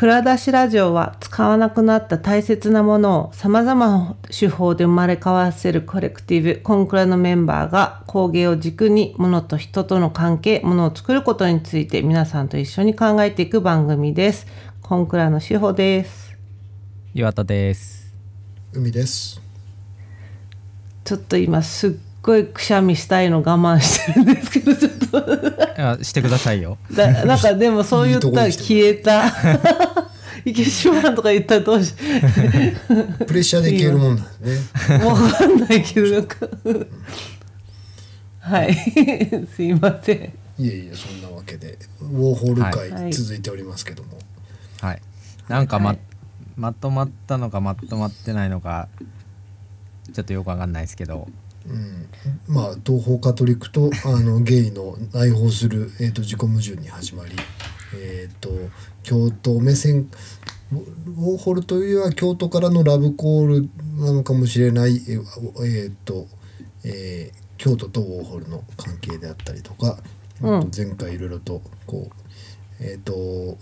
蔵出しラジオは使わなくなった大切なものを様々な手法で生まれ変わらせるコレクティブ、コンクラのメンバーが工芸を軸に物と人との関係、物を作ることについて皆さんと一緒に考えていく番組です。コンクラの手法です。岩田です。海です。ちょっと今すっごいくしゃみしたいの我慢してるんですけど、ちょっと。あしてくださいよ。だなんかでもそう言ったら消えた。池島とか言ったらどうし、プレッシャーで消えるもんなんですね。わかんないけど、なんか。はい。すいません。いえいえ、そんなわけで、ウォーホルはい会続いておりますけども。はい。なんかま、はいまとまったのかまとまってないのかちょっとよくわかんないですけど、うん、まあ東方カトリックとあのゲイの内包する、えー、と自己矛盾に始まり、えー、と京都目線ウォーホルというよりは京都からのラブコールなのかもしれない、えーえーとえー京都とウォーホルの関係であったりとか、うん。前回いろいろとこうえっ、と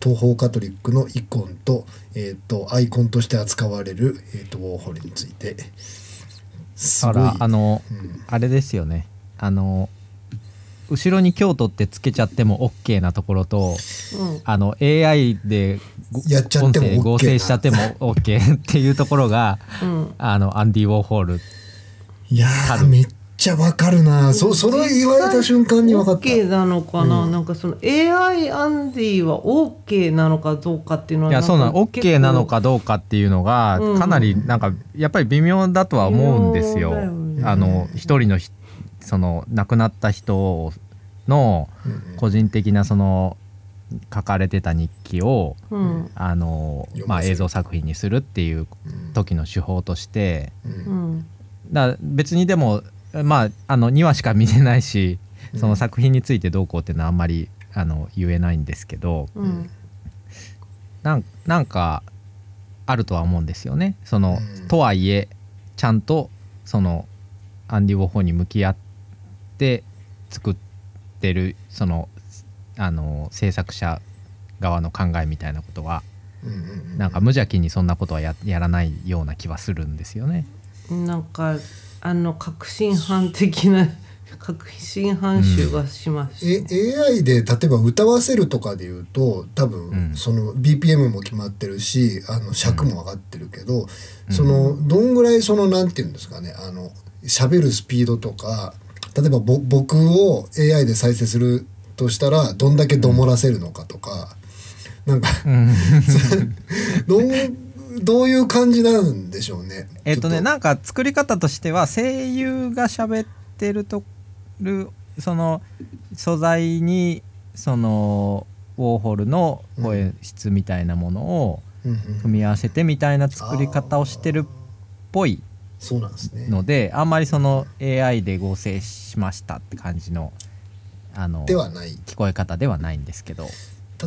東方カトリックのイコンと,、えー、とアイコンとして扱われる、えー、とウォーホルについて。すごい。だからあの、うん。あれですよね。あの後ろに京都ってつけちゃっても OK なところと、うん。あの AI でごやっちゃっても音声 OK 合成しちゃっても OK っていうところが、うん。あのアンディ・ウォーホール。いやめっちゃわかるな。そそれ言われた瞬間に分かった。OK なのかな、うん。なんかその AI アンディは OK なのかどうかっていうのはいやそうなの。OK なのかどうかっていうのがうん。かなりなんかやっぱり微妙だとは思うんですよ。よね。あの一人のひその亡くなった人のうん個人的なその書かれてた日記をうん。あの、読まあ、映像作品にするっていううん。時の手法として。うん。うん。だ別にでもまああの2話しか見てないしうん。その作品についてどうこうっていうのはあんまりあの言えないんですけど。うん。なんなんかあるとは思うんですよね。その、うん。とはいえちゃんとそのアンディ・ウォーホーに向き合って作ってるそのあの制作者側の考えみたいなことはうんうんなんか無邪気にそんなことはややらないような気はするんですよね。なんかあの革新犯的な 革新犯臭がします、え AI で例えば歌わせるとかで言うと多分、うん。その BPM も決まってるしあの尺も上がってるけど、そのどんぐらいそのなんて言うんですかねあの喋るスピードとか例えばぼ僕を AI で再生するとしたらどんだけどもらせるのかとか、なんかうん。どうどういう感じなんでしょうね。えっとねなんか作り方としては声優が喋ってるとるその素材にそのウォーホルの声質みたいなものを組み合わせてみたいな作り方をしてるっぽいそうなんですね。のであんまりその AI で合成しましたって感じのあのではない。聞こえ方ではないんですけど。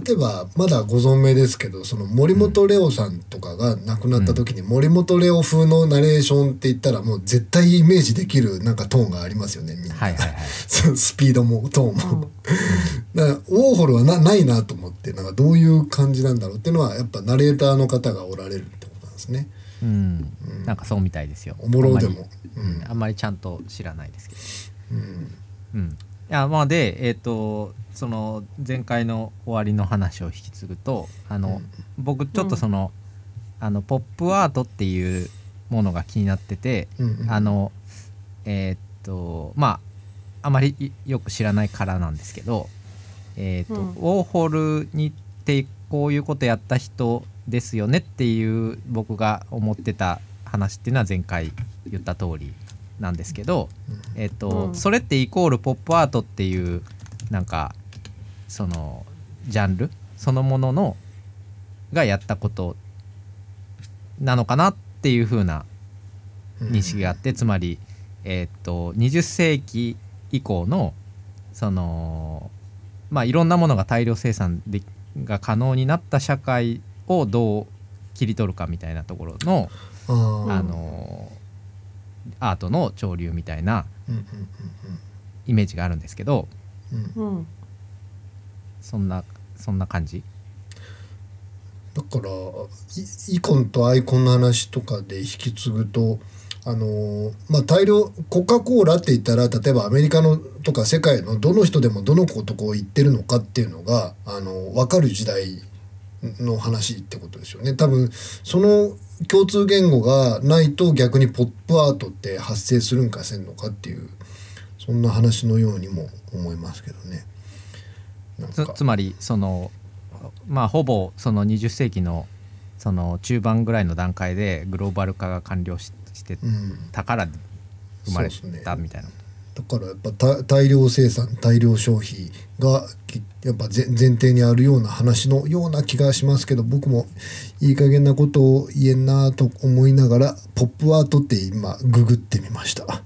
例えばまだご存命ですけどその森本レオさんとかが亡くなった時に森本レオ風のナレーションって言ったらもう絶対イメージできるなんかトーンがありますよねみんな、はいはいはい。スピードもトーンも、だからウォーホルはなないなと思ってなんかどういう感じなんだろうっていうのはやっぱナレーターの方がおられるってことなんですねうん。なんかそうみたいですよ。おもろでも。あんまり。うん。あんまりちゃんと知らないですけど。うん。うん、いやまあでえっ、とその前回の終わりの話を引き継ぐとあの、僕ちょっとその,、あのポップアートっていうものが気になってて、うんうん。あのえっ、とまああまりいよく知らないからなんですけど、えっとうん。ウォーホルにってこういうことやった人ですよねっていう僕が思ってた話っていうのは前回言った通りなんですけど、えっとうん。それってイコールポップアートっていうなんかそのジャンルそのもののがやったことなのかなっていう風な認識があって、つまり、えっと20世紀以降のそのまあいろんなものが大量生産でが可能になった社会をどう切り取るかみたいなところの、あーあのアートの潮流みたいなうんうんイメージがあるんですけどうん。うん。うんうんそんなそんな感じ？だからイイコンとアイコンの話とかで引き継ぐとあのまあ大量コカ・コーラって言ったら例えばアメリカのとか世界のどの人でもどのことこう言ってるのかっていうのがあの分かる時代の話ってことですよね。多分その共通言語がないと逆にポップアートって発生するんかせんのかっていうそんな話のようにも思いますけどね。つつまりそのまあほぼその20世紀のその中盤ぐらいの段階でグローバル化が完了ししてうんたから生まれたみたいな、だからやっぱ大大量生産大量消費がきやっぱ前前提にあるような話のような気がしますけど僕もいい加減なことを言えんなと思いながらポップアートって今ググってみました。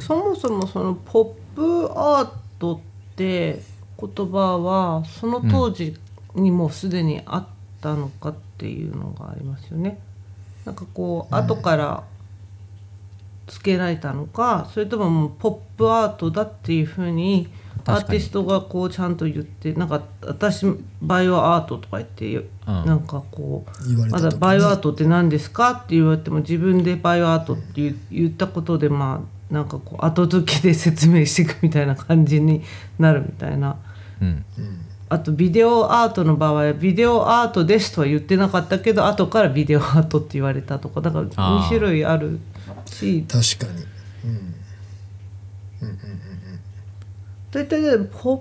そもそもそのポップアートって言葉はその当時にもうすでにあったのかっていうのがありますよね。なんかこう後からつけられたのか、それとももうポップアートだっていうふうにアーティストがこうちゃんと言ってなんか私バイオアートとか言って、なんかこうまだバイオアートって何ですかって言われても自分でバイオアートって言ったことでまあなんかこう後付けで説明していくみたいな感じになるみたいな。うん、あとビデオアートの場合はビデオアートですとは言ってなかったけど後からビデオアートって言われたとかだからあー。2種類あるし。確かに、うん、大体でポッ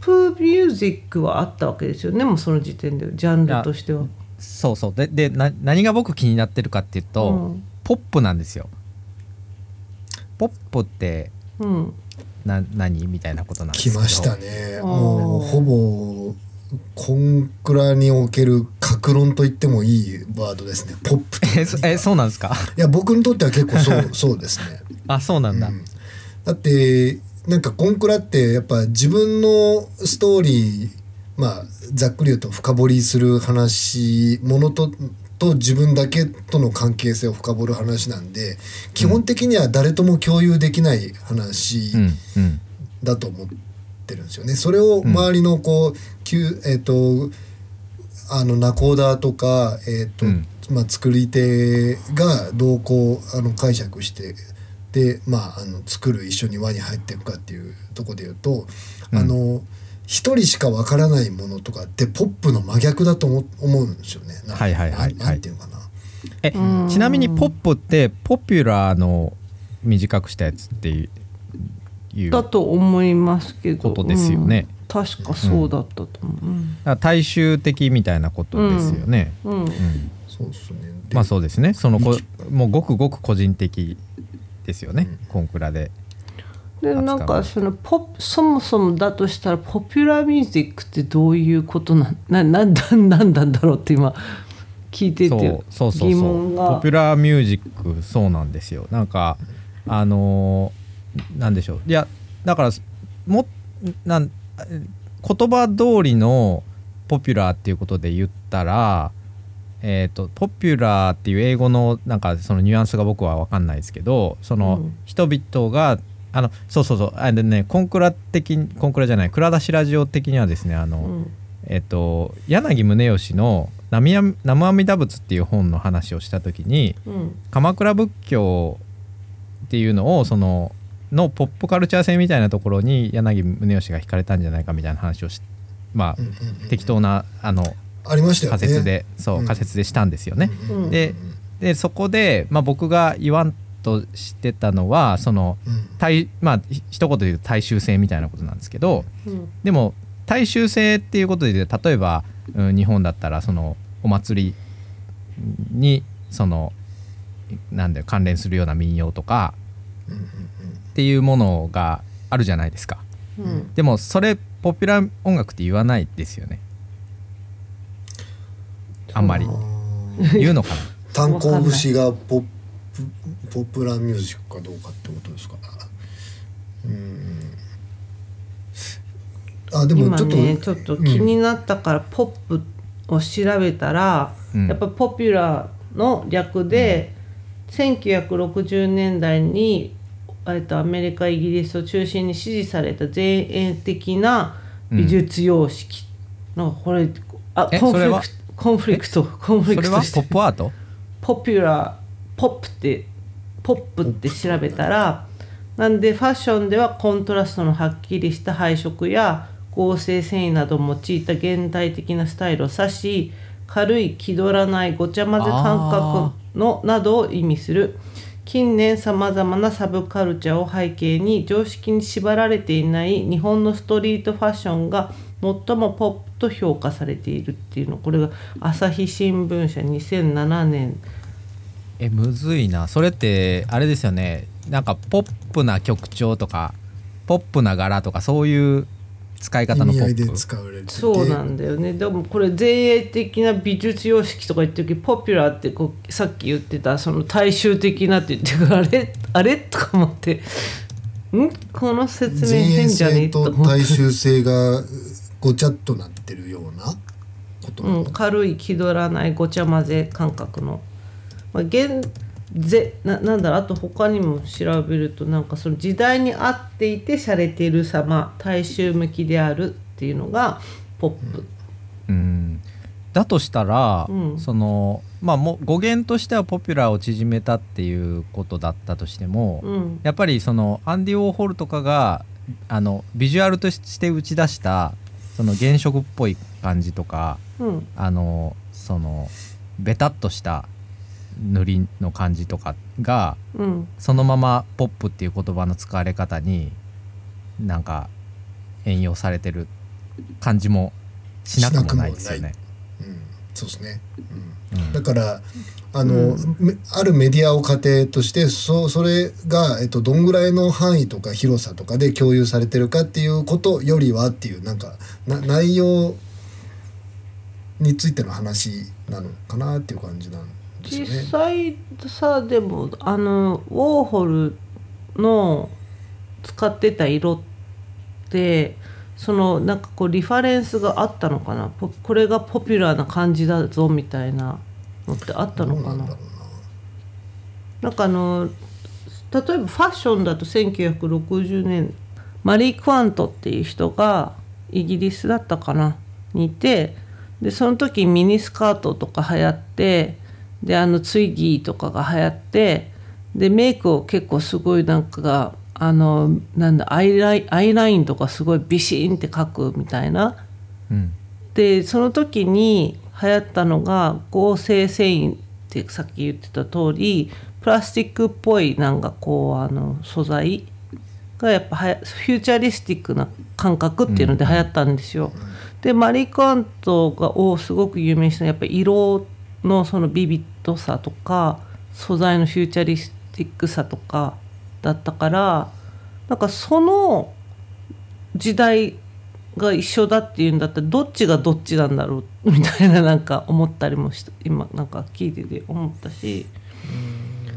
プミュージックはあったわけですよねもうその時点で。ジャンルとしては。そうそう。ででな何が僕気になってるかっていうと、うん。ポップなんですよ。ポップってうん。な何？みたいなことなんですけど。来ましたね。ーもうほぼコンクラにおける格論と言ってもいいワードですね。ポップってえそえそうなんですか？いや僕にとっては結構そう そうですね。あそうなんだ、うん。だってなんかコンクラってやっぱ自分のストーリーまあざっくり言うと深掘りする話ものとと自分だけとの関係性を深掘る話なんで基本的には誰とも共有できない話うんうん。だと思ってるんですよね。それを周りのこう、きゅえっ、とあのナコーダーとか、えっとうんまあ、作り手がどうこうあの解釈してで、まあ、あの作る一緒に輪に入っていくかっていうところで言うと、うんあの一人しかわからないものとかってポップの真逆だと思思うんですよね。はいはいはいはいていうのかな。えうんちなみにポップってポピュラーの短くしたやつってだと思いますけど。ことですよね。うん。確かそうだったと思う。うん。だから大衆的みたいなことですよね、うん。うん。そうですね。でまあそうですね。そのこもうごくごく個人的ですよね、うん。コンクラで。でなんかそのポップそもそもだとしたらポピュラーミュージックってどういうことなんななんだなんなんだろうって今聞いてそうてそうそう疑そう。問が。ポピュラーミュージックそうなんですよ。なんかあのーなんでしょう。いやだからもなん言葉通りのポピュラーっていうことで言ったらえー、とポピュラーっていう英語のなんかそのニュアンスが僕は分かんないですけどそのうん。人々が、あのそうそうそう。あでねコンクラ的にコンクラじゃない蔵出しラジオ的にはですねあの、うん。えっと柳宗悦の南阿「南無阿弥陀仏」っていう本の話をした時にうん。鎌倉仏教っていうのをそののポップカルチャー性みたいなところに柳宗悦が惹かれたんじゃないかみたいな話をしまあ適当なあのありましたよね。仮説でそううん。仮説でしたんですよね。ででそこで、まあ、僕が言わんとしてたのはそのうん。大まあひ一言で言うと大衆性みたいなことなんですけど、うん。でも大衆性っていうことで例えば、うん日本だったらそのお祭りにそのなんだよ関連するような民謡とかっていうものがあるじゃないですか。うん。でもそれポピュラー音楽って言わないですよね。あんまり。言うのかな？炭鉱節がポップポプラミュージックかどうかってことですか？うん。あでも今ちょっと,、ねちょっと気になったからポップを調べたら、うん。やっぱポピュラーの略で、1960年代にえっとアメリカイギリスを中心に支持された前衛的な美術様式なんかこれあコンフリクトコンフリクトコンフリクトポップアート？ポピュラーポップってポップって調べたらなんでファッションではコントラストのはっきりした配色や合成繊維などを用いた現代的なスタイルを指し軽い気取らないごちゃ混ぜ感覚のなどを意味する近年さまざまなサブカルチャーを背景に常識に縛られていない日本のストリートファッションが最もポップと評価されているっていうのこれが朝日新聞社2007年えむずいな。それってあれですよね。なんかポップな曲調とかポップな柄とかそういう使い意方のポップ。そうなんだよね。でもこれ前衛的な美術様式とか言ってるけどポピュラーってこうさっき言ってたその大衆的なって言ってるからあれ あれ？とか思って。ん？この説明前衛変じゃね？え性と大衆性がごちゃっとなってるようなことなの、うん、軽い気取らないごちゃ混ぜ感覚の、まあ、現ぜななんだろうあと他にも調べるとなんかその時代に合っていて洒落てる様大衆向きであるっていうのがポップ、うん。だとしたら、うん。そのまあもう語源としてはポピュラーを縮めたっていうことだったとしても、うん。やっぱりそのアンディ・ウォーホルとかがあのビジュアルとして打ち出したその原色っぽい感じとかうん。あのそのベタっとした塗りの感じとかがうん。そのままポップっていう言葉の使われ方になんか援用されてる感じもしなくもないですよね。うん、そうですね、うん。うん、だからあの、うん。めあるメディアを仮定としてそそれが、えっと、どんぐらいの範囲とか広さとかで共有されてるかっていうことよりはっていうなんかな内容についての話なのかなっていう感じなんですよ実。際さでもあのウォーホルの使ってた色ってそのなんかこうリファレンスがあったのかな？これがポピュラーな感じだぞみたいなのってあったのかな？なんだろなんかあの例えばファッションだと1960年マリー・クワントっていう人がイギリスだったかな？にいてでその時ミニスカートとか流行ってであのツイギーとかが流行ってでメイクを結構すごいなんかがあのなんだアイラインアイラインとかすごいビシーンって描くみたいな。うんでその時に流行ったのが合成繊維ってさっき言ってた通りプラスチックっぽいなんかこうあの素材がやっぱはやフューチャリスティックな感覚っていうので流行ったんですよ。でマリー・クワントがをすごく有名にしたやっぱり色のそのビビッドさとか素材のフューチャリスティックさとかだったからなんかその時代が一緒だっていうんだったらどっちがどっちなんだろうみたいななんか思ったりもした今なんか聞いてて思ったし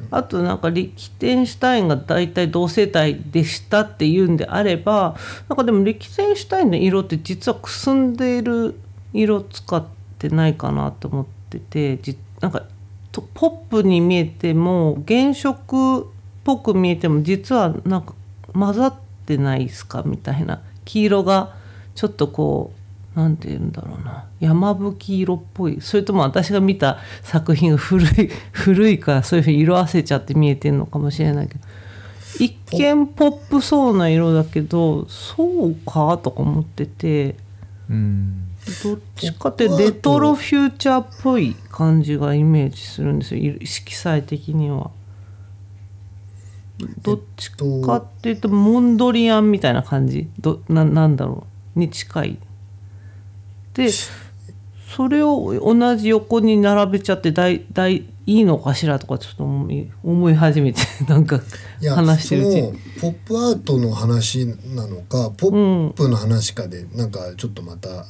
あとなんかリキテンシュタインが大体同世代でしたっていうんであればなんかでもリキテンシュタインの色って実はくすんでいる色使ってないかなと思っててじなんかとポップに見えても原色っぽく見えても実はなんか混ざってないですかみたいな黄色がちょっとこうなんて言うんだろうな山吹色っぽい。それとも私が見た作品が古い 古いからそういうふうに色あせちゃって見えてるのかもしれないけど一見ポップそうな色だけどそうかとか思っててうん。どっちかってレトロフューチャーっぽい感じがイメージするんですよ色彩的には。どっちかっていうとモンドリアンみたいな感じどななんだろうに近い。でそれを同じ横に並べちゃってだいだいいいのかしらとかちょっと思い思い始めて なんか話してるうちそのポップアートの話なのかポップの話かでなんかちょっとまたか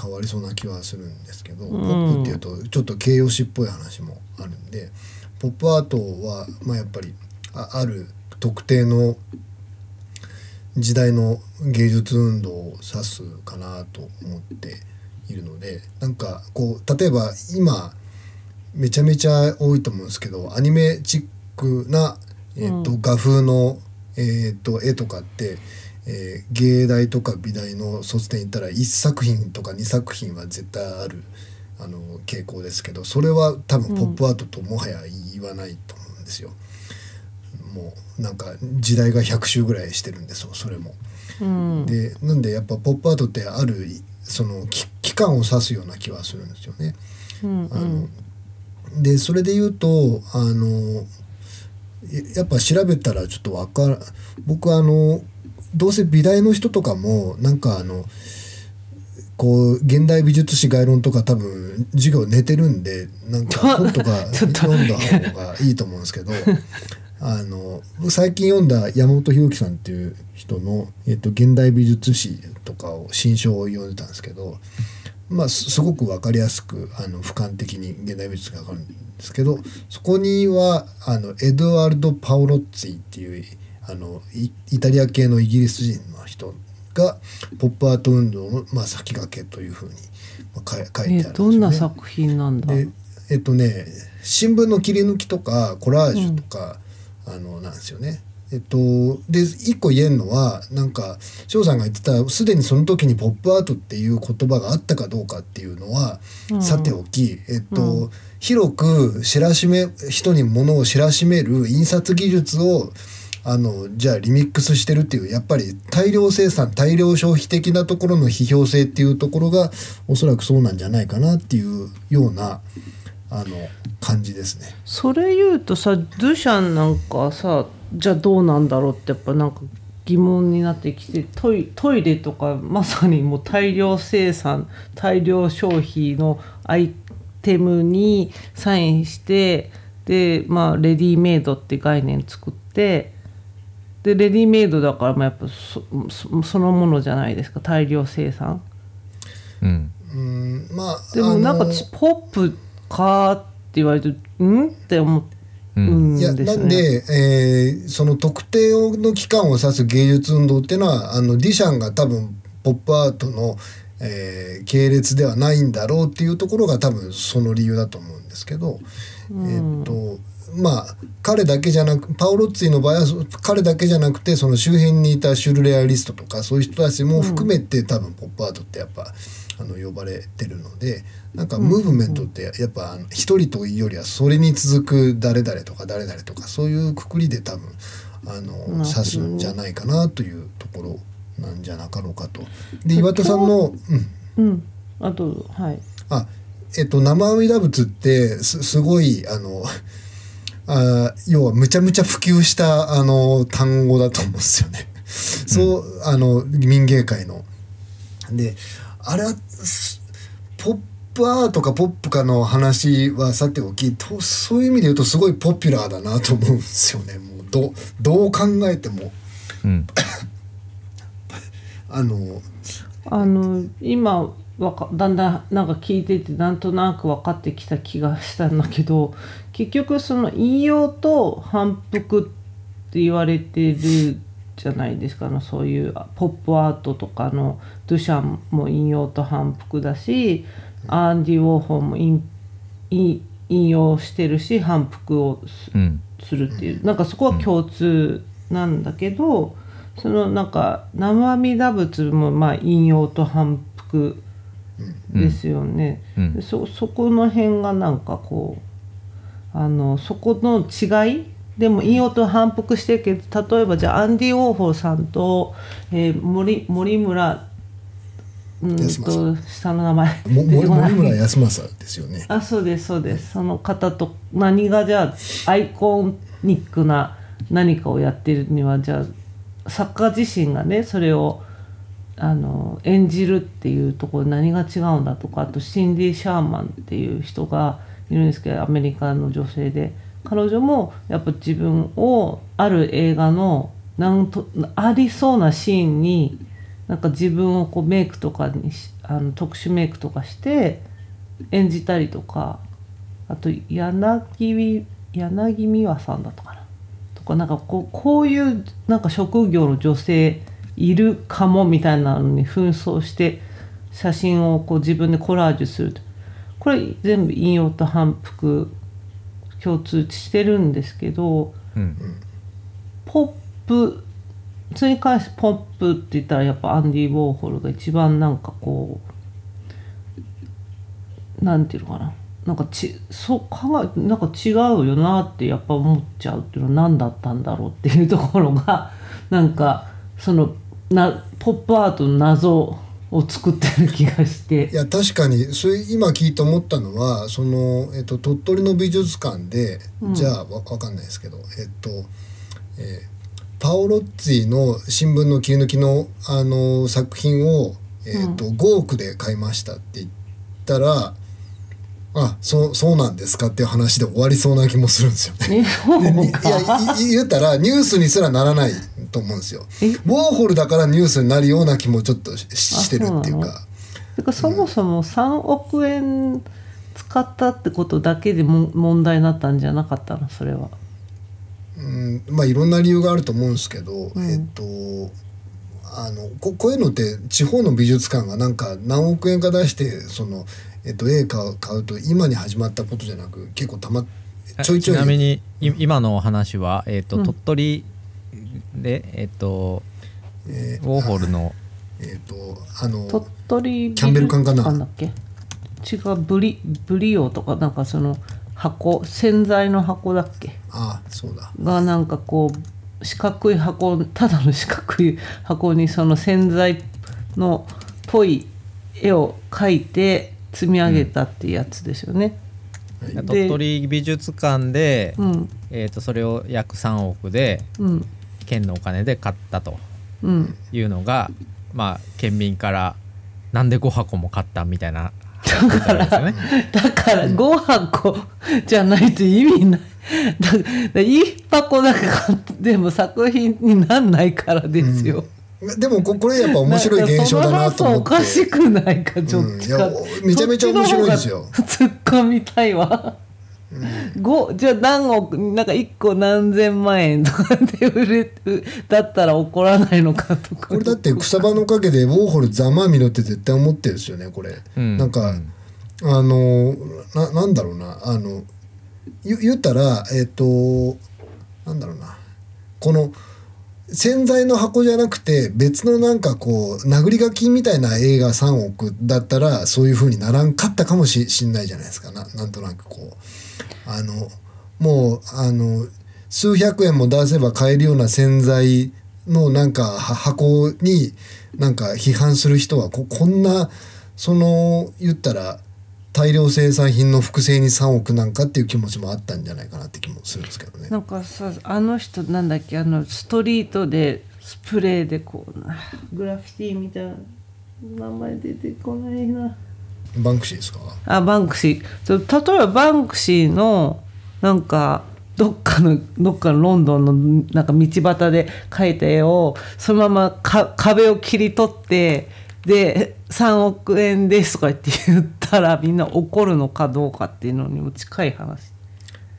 変わりそうな気はするんですけど、ポップっていうとちょっと形容詞っぽい話もあるんでポップアートは、まあ、やっぱりあある特定の時代の芸術運動を指すかなと思っているのでなんかこう例えば今めちゃめちゃ多いと思うんですけどアニメチックな、えっと画風の、えっと絵とかって、えー芸大とか美大の卒展行ったら1作品とか2作品は絶対あるあの傾向ですけどそれは多分ポップアートともはや言わないと思うんですよ。もうなんか時代が100周ぐらいしてるんですよそれも。うんでなんでやっぱポップアートってあるそのき期間を指すような気はするんですよね。うんあのでそれで言うとあのややっぱ調べたらちょっとわから僕あのどうせ美大の人とかもなんかあのこう現代美術史概論とか多分授業寝てるんでなんか本とか読んだ方がいいと思うんですけど あの僕最近読んだ山本博樹さんっていう人の、えっと、現代美術史とかを新書を読んでたんですけどまあすすごく分かりやすくあの俯瞰的に現代美術が分かるんですけどそこにはあのエドワルド・パオロッツィっていうあのイイタリア系のイギリス人の人がポップアート運動の、まあ、先駆けというふうに、まあ、書いてあるんえですよね。どんな作品なんだ？でえっとね新聞の切り抜きとかコラージュとか、あのなんですよね。えっと、で一個言えるのはなんか翔さんが言ってたすでにその時にポップアートっていう言葉があったかどうかっていうのは、うんさておき、えっとうん広く知らしめ人にものを知らしめる印刷技術をあのじゃあリミックスしてるっていうやっぱり大量生産大量消費的なところの批評性っていうところがおそらくそうなんじゃないかなっていうようなあの感じですね。それ言うとさドゥシャンなんかさじゃあどうなんだろうってやっぱなんか疑問になってきてトイトイレとかまさにもう大量生産大量消費のアイテムにサインしてでまあレディメイドって概念作ってでレディメイドだからまあやっぱそそそのものじゃないですか大量生産。うん。うんまあでもなんかポップかって言われるとん？って思うんいや。なんで、えーその特定の期間を指す芸術運動っていうのはあのディシャンが多分ポップアートの、えー系列ではないんだろうっていうところが多分その理由だと思うんですけど、えっとまあ彼だけじゃなくパオロッツィの場合はそ彼だけじゃなくてその周辺にいたシュルレアリストとかそういう人たちも含めて、多分ポップアートってやっぱあの呼ばれてるのでなんかムーブメントってやっぱ一人というよりはそれに続く誰々とか誰々とかそういうくくりで多分あの指すんじゃないかなというところなんじゃなかろうかと。で岩田さんの、うん、うん。あとはい。あえっと生阿弥陀仏ってすすごいあのあ要はむちゃむちゃ普及したあの単語だと思うんですよね。そうあの民芸界の。であれはすポップアートかポップかの話はさておきとそういう意味で言うとすごいポピュラーだなと思うんですよね。もうどどう考えてもうん あのあの今わかだんだんなんか聞いててなんとなく分かってきた気がしたんだけど結局その引用と反復って言われてるじゃないですか。あのそういうポップアートとかのドゥシャンも引用と反復だしアンディ・ウォーホーも引用してるし反復をすうん。するっていう。なんかそこは共通なんだけど、そのなんか生阿弥陀仏もまあ引用と反復ですよね、うん。でそそこの辺がなんかこうあのそこの違いでも引用と反復してるけど例えばじゃあアンディ・ウォーホーさんと、えー森森村うん安と下の名前。森村康政ですよね。あそうですそうです。その方と何がじゃあアイコニックな何かをやってるにはじゃあ作家自身がねそれをあの演じるっていうところ何が違うんだとかあとシンディ・シャーマンっていう人がいるんですけどアメリカの女性で彼女もやっぱ自分をある映画のなんとありそうなシーンになんか自分をこうメイクとかにしあの特殊メイクとかして演じたりとかあと柳柳美和さんだったかなとかなんかこうこういうなんか職業の女性いるかもみたいなのに紛争して写真をこう自分でコラージュするとこれ全部引用と反復共通してるんですけどうん。ポップそれに関してポップって言ったらやっぱアンディ・ウォーホルが一番なんかこうなんていうのかな。なんかちそう考えなんか違うよなってやっぱ思っちゃうっていうのは何だったんだろうっていうところがなんかそのなポップアートの謎を作ってる気がして。いや確かに。それ今聞いて思ったのはその、えっと、鳥取の美術館で、うん。じゃあわわかんないですけどえっと、えーパオロッツィの新聞の切り抜きのあの作品を、えっと5億で買いましたって言ったらあそうそうなんですかっていう話で終わりそうな気もするんですよね。いや言ったらニュースにすらならないと思うんですよ。え？ウォーホルだからニュースになるような気もちょっとししてるっていうか。てかそもそも3億円使ったってことだけでも問題になったんじゃなかったの？それは。うん、まあいろんな理由があると思うんですけど、うんえっとあのここういうのって地方の美術館がなんか何億円か出してその、えっと、絵買う買うと今に始まったことじゃなく結構たまちょいちょい。ちなみにい今のお話は、えーとうん。鳥取で、えー、とえウォーホルのえっとあの鳥取美キャンベル館かな？術だっけ違うブリブリオとかなんかその箱洗剤の箱だっけ？あそうだ。がなんかこう四角い箱ただの四角い箱にその洗剤のっぽい絵を描いて積み上げたってやつですよね。で鳥取美術館で、うん。えー、とそれを約3億でうん。県のお金で買ったとうん。いうのがまあ県民からなんで5箱も買ったみたいな話だったわけですよね。だから5箱じゃないと意味ない。だだ1箱だけ買ってでも作品になんないからですよ。でもここれやっぱ面白い現象だなと思っておかしくないかちょっと、めちゃめちゃ面白いですよ突っ込みたいわ。五じゃあ何億なんか1個何千万円とかで売れだったら怒らないのかとか。これだって草場のおかげでウォーホルざまあみろって絶対思ってるんですよねこれ、うん。なんか、うんあのななんだろうなあの言言ったらえっ、となんだろうな。この洗剤の箱じゃなくて別のなんかこう殴り書きみたいな映画3億だったらそういう風にならんかったかもししんないじゃないですか。ななんとなくこうあのもうあの数百円も出せば買えるような洗剤のなんか箱になんか批判する人はここんなその言ったら大量生産品の複製に3億なんかっていう気持ちもあったんじゃないかなって気もするんですけどね。なんかさあの人なんだっけあのストリートでスプレーでこうグラフィティみたいな名前出てこないなバンクシーですか？あバンクシー。例えばバンクシーのなんかどっかのどっかのロンドンのなんか道端で描いた絵をそのままか壁を切り取ってで3億円ですとか言って言ったらみんな怒るのかどうかっていうのにも近い話。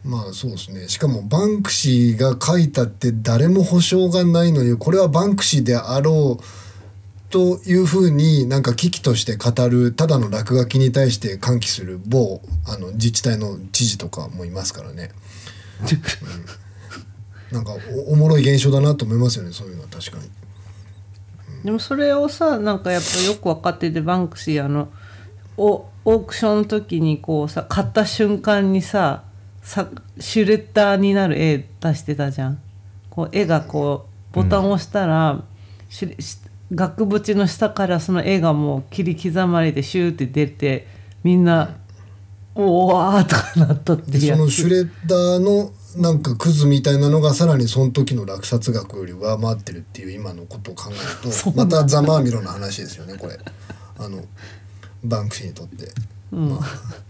まあそうですね。しかもバンクシーが書いたって誰も保証がないのにこれはバンクシーであろうというふうになんか危機として語るただの落書きに対して喚起する某あの自治体の知事とかもいますからね、うん、なんかおおもろい現象だなと思いますよねそういうのは確かに。でもそれをさなんかやっぱよく分かっててバンクシーあのおオークションの時にこうさ買った瞬間にささシュレッダーになる絵出してたじゃん。こう絵がこうボタンを押したら、シュレ額縁の下からその絵がもう切り刻まれてシューって出てみんな「おわ」とかなったってでいう。そのシュレッダーのなんかクズみたいなのがさらにその時の落札額より上回ってるっていう今のことを考えると またざまあみろの話ですよねこれ。あのバンクシーにとって。まあ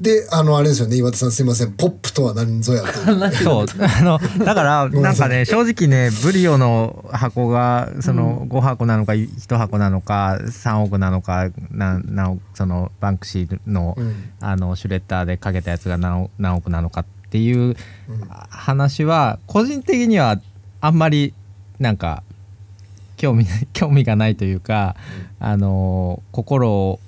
であのあれですよね岩田さんすいません。ポップとは何ぞやと そう。あのだからなんかね正直ねブリオの箱がその5箱なのか1箱なのか3億なのかななそのバンクシーの,、うん。あのシュレッダーでかけたやつが何億何億なのかっていう話は個人的にはあんまりなんか興味 興味がないというか、あの心を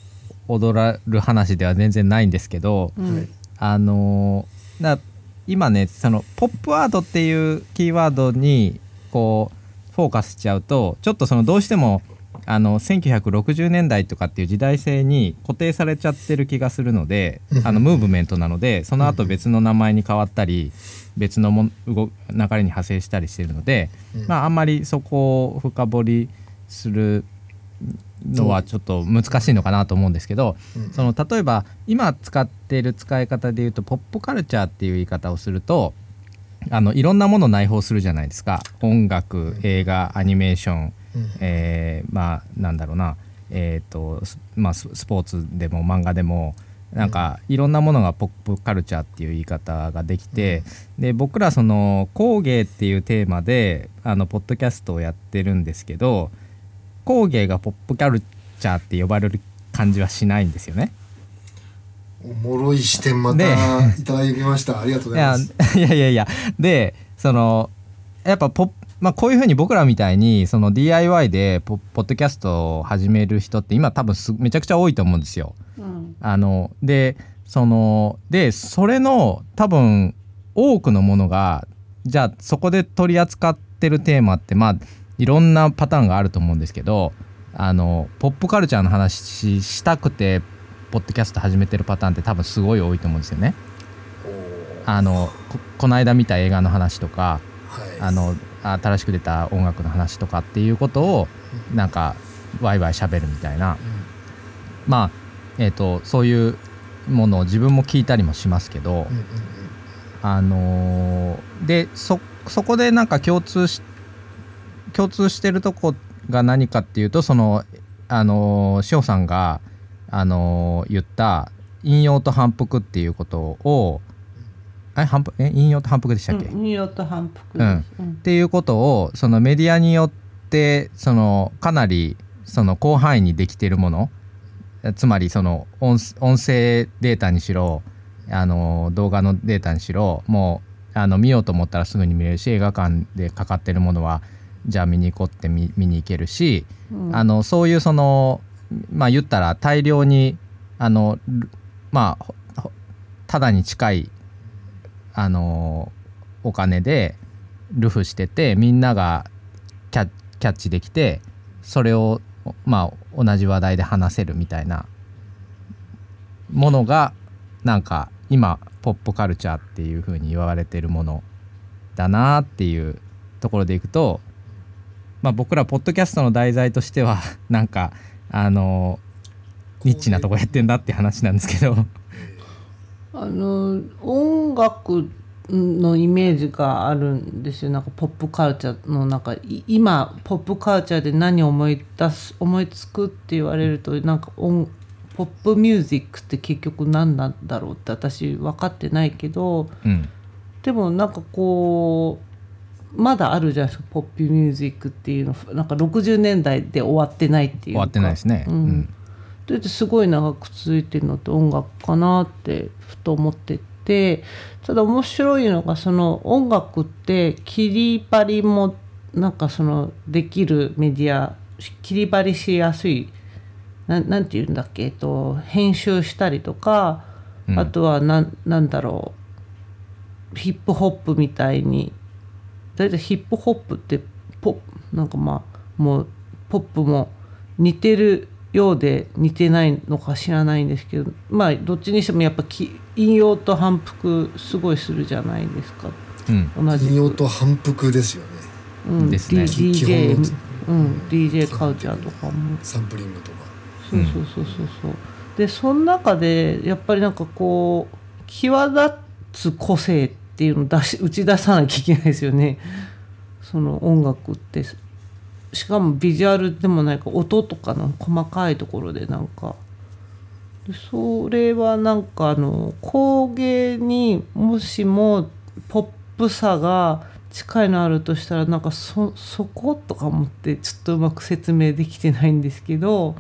躍らる話では全然ないんですけど、うんはい。あのだ今ねそのポップアートっていうキーワードにこうフォーカスしちゃうとちょっとそのどうしてもあの1960年代とかっていう時代性に固定されちゃってる気がするのであのムーブメントなのでその後別の名前に変わったり別のも動流れに派生したりしてるので、うん。まああんまりそこを深掘りするのはちょっと難しいのかなと思うんですけど、うん。その例えば今使っている使い方で言うとポップカルチャーっていう言い方をするとあのいろんなものを内包するじゃないですか。音楽映画アニメーション、うん。えーまあなんだろうな。えっ、とスまあススポーツでも漫画でもなんかいろんなものがポップカルチャーっていう言い方ができて、で僕らその工芸っていうテーマであのポッドキャストをやってるんですけど工芸がポップカルチャーって呼ばれる感じはしないんですよね。おもろい視点またねいただきました。ありがとうごいやざいます。いやいやいやでそのやっぱポッまあ、こういうふうに僕らみたいにその DIY でポポッドキャストを始める人って今多分すめちゃくちゃ多いと思うんですよ。うんあのでそのでそれの多分多くのものがじゃあそこで取り扱ってるテーマってまあいろんなパターンがあると思うんですけどあのポップカルチャーの話ししたくてポッドキャスト始めてるパターンって多分すごい多いと思うんですよね。あのここの間見た映画の話とかはい。あの新しく出た音楽の話とかっていうことをなんかワイワイしゃべるみたいな。まあえー、とそういうものを自分も聞いたりもしますけど、うんうんうん。あのーでそそこでなんか共通し共通してるとこが何かっていうとそのあのー塩さんが、あのー言った引用と反復っていうことをえ反復え引用と反復でしたっけ、うん、ニューヨーク反復。うん。っていうことをそのメディアによってそのかなりその広範囲にできているものつまりその音音声データにしろあの動画のデータにしろもうあの見ようと思ったらすぐに見れるし映画館でかかってるものはじゃあ見に行こうって見見に行けるし、うん。あのそういうそのまあ言ったら大量にあのルまあただに近いあのお金でルフしててみんながキャキャッチできてそれをまあ同じ話題で話せるみたいなものがなんか今ポップカルチャーっていう風に言われてるものだなっていうところでいくとまあ僕らポッドキャストの題材としては なんかあのニッチなとこやってんだって話なんですけど。あの音楽のイメージがあるんですよ。なんかポップカルチャーの中い今ポップカルチャーで何を思い出す思いつくって言われるとなんか音ポップミュージックって結局何なんだろうって私分かってないけど。うん。でもなんかこうまだあるじゃないですかポップミュージックっていうの。なんか60年代で終わってないっていうか。終わってないですね。ううん。んそれですごい長く続いてるのって音楽かなってふと思っててただ面白いのがその音楽って切り張りもなんかそのできるメディア切り張りしやすいなんなんて言うんだっけ、えっと、編集したりとか、うん。あとはなんなんだろうヒップホップみたいに大体ヒップホップってポなんかまあもうポップも似てるようで似てないのか知らないんですけどまあどっちにしてもやっぱき引用と反復すごいするじゃないですか。うん。同じく。引用と反復ですよね。うん。ですね。DJ うん、DJ カルチャーとかも。サンプリングとか。そうそうそうそうそう。でその中でやっぱりなんかこう際立つ個性ってていうのを出し打ち出さなきゃいけないですよね。その音楽って。しかもビジュアルでもないか音とかの細かいところでなんか。それはなんかあの工芸にもしもポップさが近いのあるとしたらなんかそそことか思ってちょっとうまく説明できてないんですけど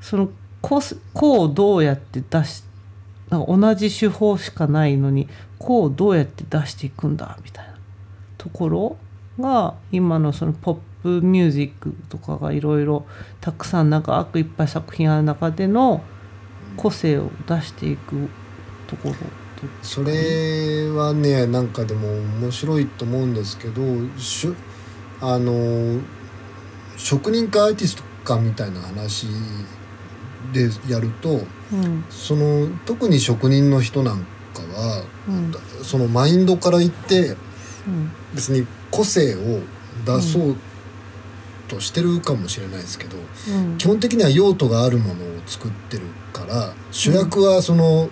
そのこうすこをどうやって出しなんか同じ手法しかないのにこうをどうやって出していくんだみたいなところが今のそのポップミュージックとかがいろいろたくさん長くいっぱい作品ある中での個性を出していくところそれはねなんかでも面白いと思うんですけどしゅあの職人かアーティストかみたいな話でやるとうん。その特に職人の人なんかはうんそのマインドから言ってうん。別に個性を出そうとしてるかもしれないですけど、うん。基本的には用途があるものを作ってるから主役はその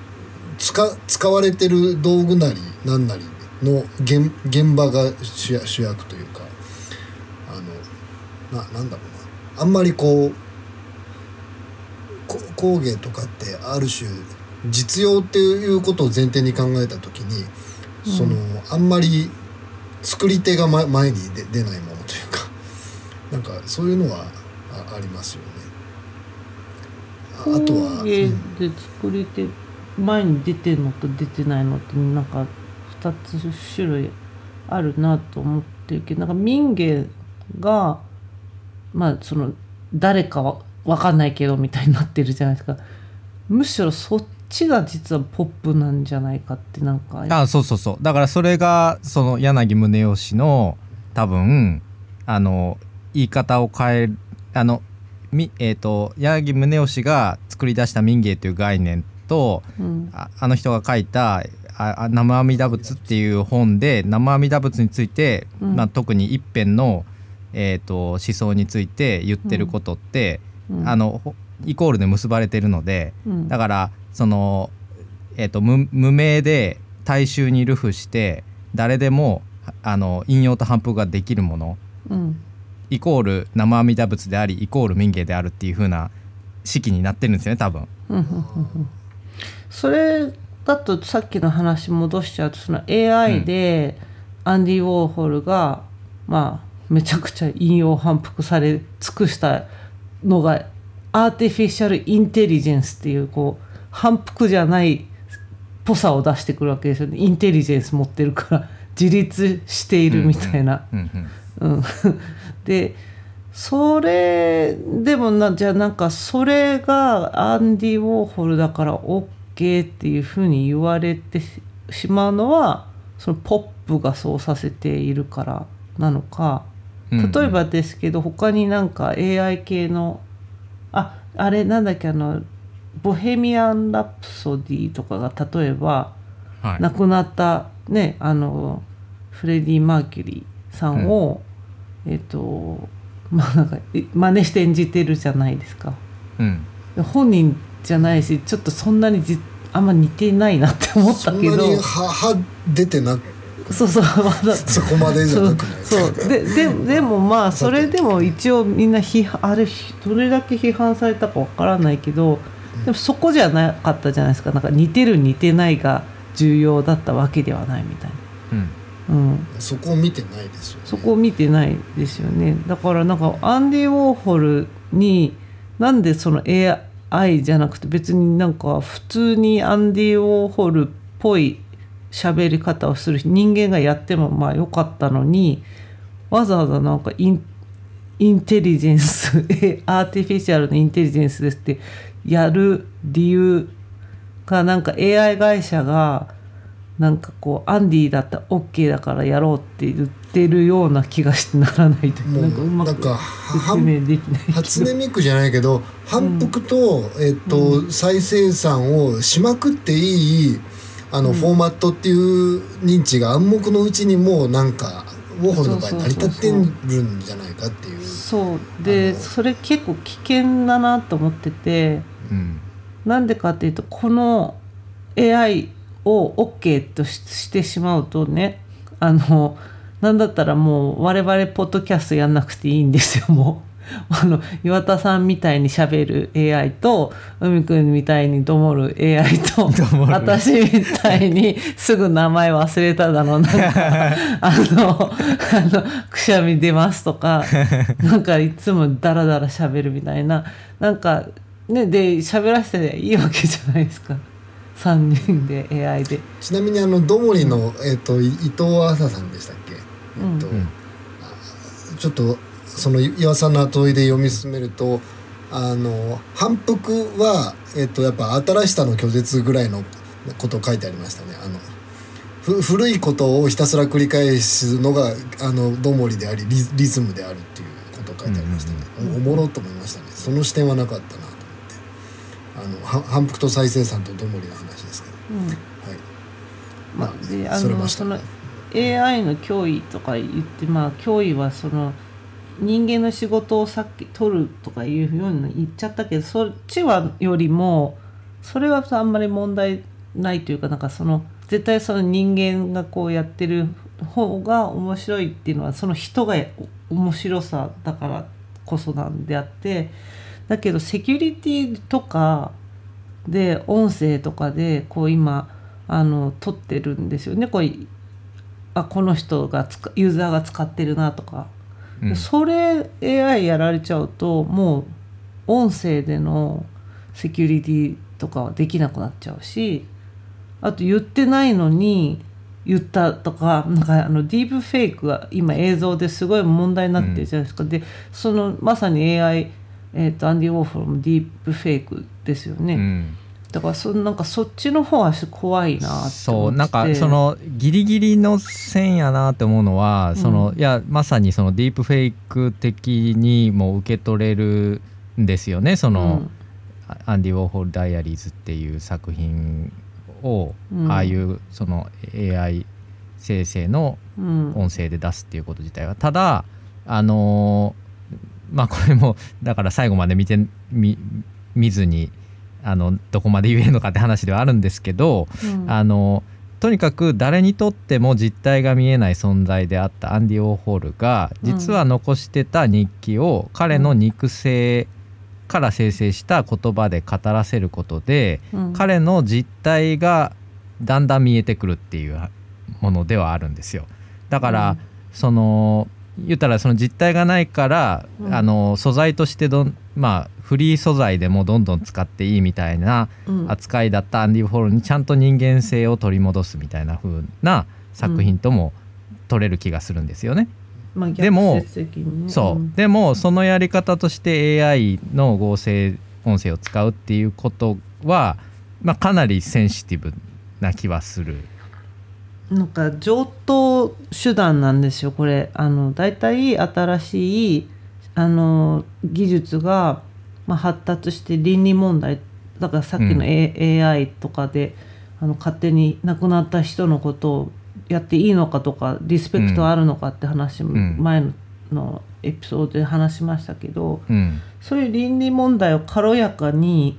使使われてる道具なり何なりの現現場が主役主役というかあのななんだろうな。あんまりこうこ工芸とかってある種実用っていうことを前提に考えた時にその、あんまり作り手が前前に出出ないものというか なんかそういうのはあありますよね。ああとは、で作り手前に出てるのと出てないのってなんか2つ種類あるなと思ってるけどなんか民芸がまあその誰かは分かんないけどみたいになってるじゃないですかむしろそっちが実はポップなんじゃないかってなんかあそうそうそう。だからそれがその柳宗悦氏の多分あの言い方を変えるあのみえっ、と柳宗悦氏が作り出した民芸という概念とうん。ああの人が書いた「ああ生阿弥陀仏」っていう本で生阿弥陀仏について、うん。まあ、特に一辺の、えー、と思想について言ってることって、うん。あのほイコールで結ばれてるのでうん。だからその、えー、と無無名で大衆に流布して誰でもあの引用と反復ができるものうん。イコール生阿弥陀仏でありイコール民芸であるっていう風な式になってるんですよね多分。うんうんうんうん。それだとさっきの話戻しちゃうとその AI でアンディ・ウォーホルが、まあめちゃくちゃ引用反復され尽くしたのがアーティフィシャル・インテリジェンスっていうこう反復じゃないっぽさを出してくるわけですよね。インテリジェンス持ってるから 自立しているみたいな。でそれでもなじゃあなんかそれがアンディ・ウォーホルだから OK っていうふうに言われてしまうのはそのポップがそうさせているからなのか。例えばですけど他になんか AI 系のああれなんだっけあの「ボヘミアン・ラプソディ」とかが例えばはい。亡くなったねあのフレディ・マーキュリーさんを、えっ、とまあなんかい真似して演じてるじゃないですか。うん。本人じゃないしちょっとそんなにじあんま似てないなって思ったけど。そんなに歯歯出てなそうそうまだ。そこまでじゃそうなくないそうでででもまあそれでも一応みんな批判あれどれだけ批判されたかわからないけどでもそこじゃなかったじゃないですか。なんか似てる似てないが重要だったわけではないみたいうん。な、うん、そこを見てないですよね。そこを見てないですよね。だからなんかアンディ・ウォーホルになんでその AI じゃなくて別になんか普通にアンディ・ウォーホルっぽい喋り方をする人間がやってもまあよかったのにわざわざなんかインインテリジェンスアーティフィシャルなインテリジェンスですってやる理由がなんか AI 会社がなんかこうアンディだったら OK だからやろうって言ってるような気がしてならないともうなんかうまく説明できない。初音ミクじゃないけど反復と,、えっと再生産をしまくっていいあの、フォーマットっていう認知が暗黙のうちにもうなんかウォーホルの場合成り立ってるんじゃないかっていうそうでそれ結構危険だなと思っててうんなんでかっていうとこの AI を OK とししてしまうとねあのなんだったらもう我々ポッドキャストやんなくていいんですよもう。あの岩田さんみたいにしゃべる AI と海くんみたいにどもる AI と私みたいにすぐ名前忘れただのなんか あのあのくしゃみ出ますとか なんかいつもダラダラしゃべるみたいな。なんかねで喋らせていいわけじゃないですか。3人で AI で。ちなみにあのどもりの、えっとい伊藤麻さんでしたっけ、えっとうん。ちょっとその岩さんの後追いで読み進めるとあの反復は、えっとやっぱ新しさの拒絶ぐらいのことを書いてありましたね。あのふ古いことをひたすら繰り返すのがあのどもりでありリズムであるっていうことを書いてありましたね、おおもろと思いましたね。その視点はなかったなと思って。あのは反復と再生産とどもりの話ですけど、うん。はい。まあ、であのその AI の脅威とか言ってまあ脅威はその人間の仕事をさっき取るとかいうように言っちゃったけどそっちはよりもそれはあんまり問題ないというかなんかその絶対その人間がこうやってる方が面白いっていうのはその人が面白さだからこそなんであってだけどセキュリティとかで音声とかでこう今あの撮ってるんですよね。こうあこの人がユーザーが使ってるなとか、うん。それ AI やられちゃうともう音声でのセキュリティとかはできなくなっちゃうしあと言ってないのに言ったとかなんかあのディープフェイクが今映像ですごい問題になってるじゃないですか、でそのまさに AI、えー、とアンディ・ウォーホルもディープフェイクですよね、うんだからそなんかそっちの方は怖いなって思って。てそうなんかそのギリギリの線やなって思うのは、そのうんいやまさにそのディープフェイク的にも受け取れるんですよね。その、アンディ・ウォーホル・ダイアリーズっていう作品を、うん。ああいうその AI 生成のうん。音声で出すっていうこと自体は。ただあのーまあこれもだから最後まで見てみ見ずにあのどこまで言えるのかって話ではあるんですけど、うん。あのとにかく誰にとっても実態が見えない存在であったアンディ・オーホールが実は残してた日記を彼の肉声から生成した言葉で語らせることで、うん。彼の実態がだんだん見えてくるっていうものではあるんですよ。だから、その言ったらその実態がないから、うん。あの素材としてどんまあフリー素材でもどんどん使っていいみたいなうん。扱いだったアンディ・ウォーホルにちゃんと人間性を取り戻すみたいな風な作品とも取れる気がするんですよね。まあ、でもね。そう、ん。でもそのやり方として AI の合成音声を使うっていうことは、まあ、かなりセンシティブな気はする。なんか上等手段なんですよこれ。あの大体新しいあの技術が、まあ、発達して倫理問題。だからさっきの、うん。AI とかであの勝手に亡くなった人のことをやっていいのかとかリスペクトあるのかって話もん。前ののエピソードで話しましたけどうん。そういう倫理問題を軽やかに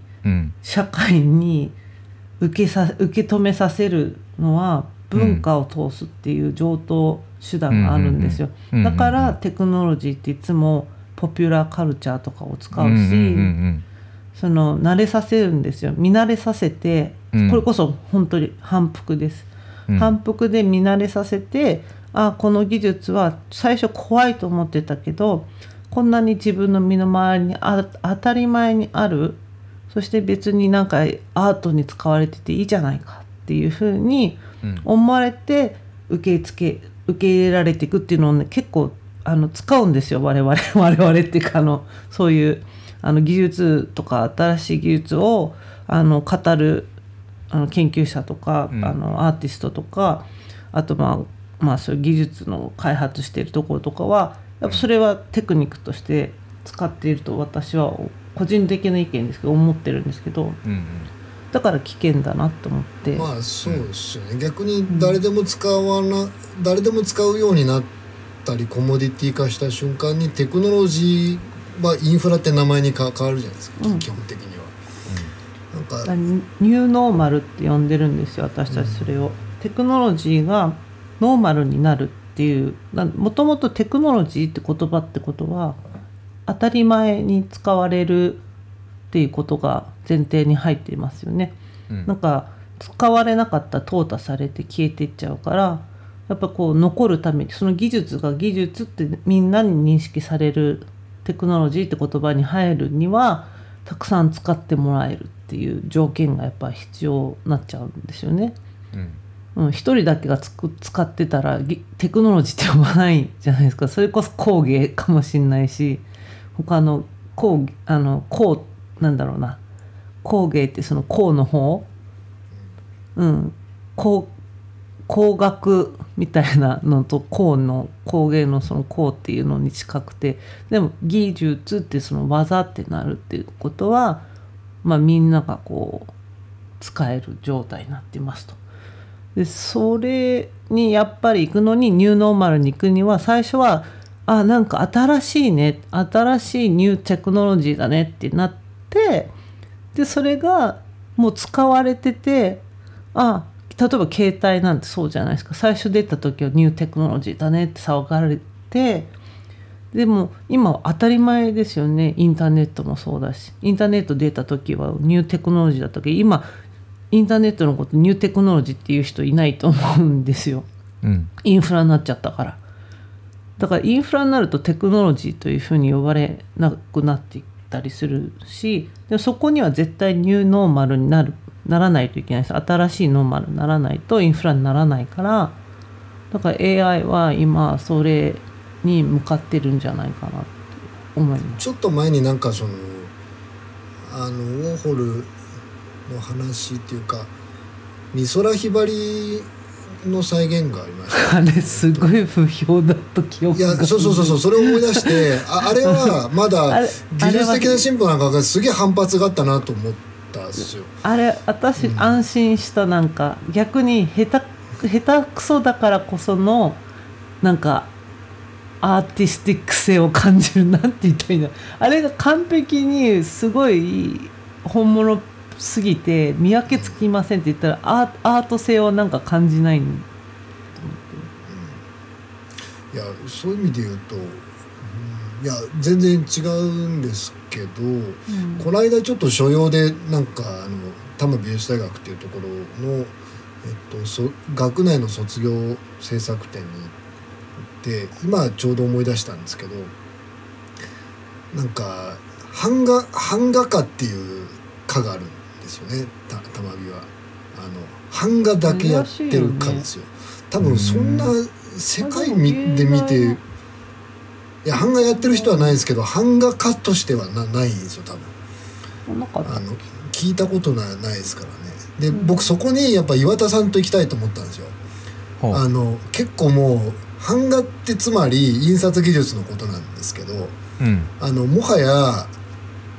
社会に受けさ受け止めさせるのは文化を通すっていう上等手段があるんですよ、だからテクノロジーっていつもポピュラーカルチャーとかを使うし、その慣れさせるんですよ。見慣れさせて、うん。これこそ本当に反復です、うん。反復で見慣れさせてあこの技術は最初怖いと思ってたけどこんなに自分の身の回りにあ当たり前にあるそして別になんかアートに使われてていいじゃないかっていうふうにうん思われて受け付け受け入れられていくっていうのをね結構あの使うんですよ我々 我々っていうかあのそういうあの技術とか新しい技術をあの語るあの研究者とか、うん。あのアーティストとかあとまあまあそういう技術の開発しているところとかはやっぱそれはテクニックとして使っていると私は個人的な意見ですけど思ってるんですけどうんうんだから危険だなと思って。まあそうですよね。逆に誰でも使わな、誰でも使うようになったりコモディティ化した瞬間にテクノロジーはインフラって名前にか変わるじゃないですか、うん。基本的には。なんかだニューノーマルって呼んでるんですよ私たちそれを、テクノロジーがノーマルになるっていうもともとテクノロジーって言葉ってことは当たり前に使われるっていうことが前提に入っていますよね。うんなんか使われなかったら淘汰されて消えていっちゃうからやっぱこう残るためにその技術が技術ってみんなに認識されるテクノロジーって言葉に入るにはたくさん使ってもらえるっていう条件がやっぱ必要になっちゃうんですよね。うんうん、一人だけがつく使ってたらぎテクノロジーって呼ばないじゃないですかそれこそ工芸かもしんないし他の工あの工なんだろうな。工芸ってその工の方？うん。工工学みたいなのと工の工芸のその工っていうのに近くて。でも技術ってその技ってなるっていうことはまあみんながこう使える状態になってますと。でそれにやっぱり行くのにニューノーマルに行くには最初はあなんか新しいね新しいニューテクノロジーだねってなってでそれがもう使われててあ例えば携帯なんてそうじゃないですか。最初出た時はニューテクノロジーだねって騒がれてでも今は当たり前ですよね。インターネットもそうだし。インターネット出た時はニューテクノロジーだったけど今インターネットのことニューテクノロジーっていう人いないと思うんですよ。うん。インフラになっちゃったから。だからインフラになるとテクノロジーというふうに呼ばれなくなっていったりするしでそこには絶対ニューノーマルになるならないといけないです新しいノーマルにならないとインフラにならないからだから AI は今それに向かってるんじゃないかなって思います。ちょっと前になんかそのあのウォーホルの話っていうか美空ひばりの再現がありました。あれすごい不評だった記憶いやそうそうそうそうそれを思い出してあ あれはまあだれ技術的な進歩なんかがすげえ反発があったなと思ったんですよ。あれ私うん。安心したなんか逆に下手下手くそだからこそのなんかアーティスティック性を感じるなんて言ったらいいんだあれが完璧にすごい本物すぎて見分けつきませんって言ったらアーアート性をなんか感じないん。いやそういう意味で言うと、うん。いや全然違うんですけど、この間ちょっと所用でなんかあの多摩美術大学っていうところの、えっと、そ学内の卒業制作展に行って今ちょうど思い出したんですけどなんか版画版画家っていう科があるんですよね。た多摩美は。あの版画だけやってる科ですよ。多分そんな世界みで見てい。や版画やってる人はないですけど版画家としてはなないんですよ多分。あの聞いたことないないですからね。で僕そこにやっぱ岩田さんと行きたいと思ったんですよ。ほう。あの結構もう版画ってつまり印刷技術のことなんですけどうん。あのもはや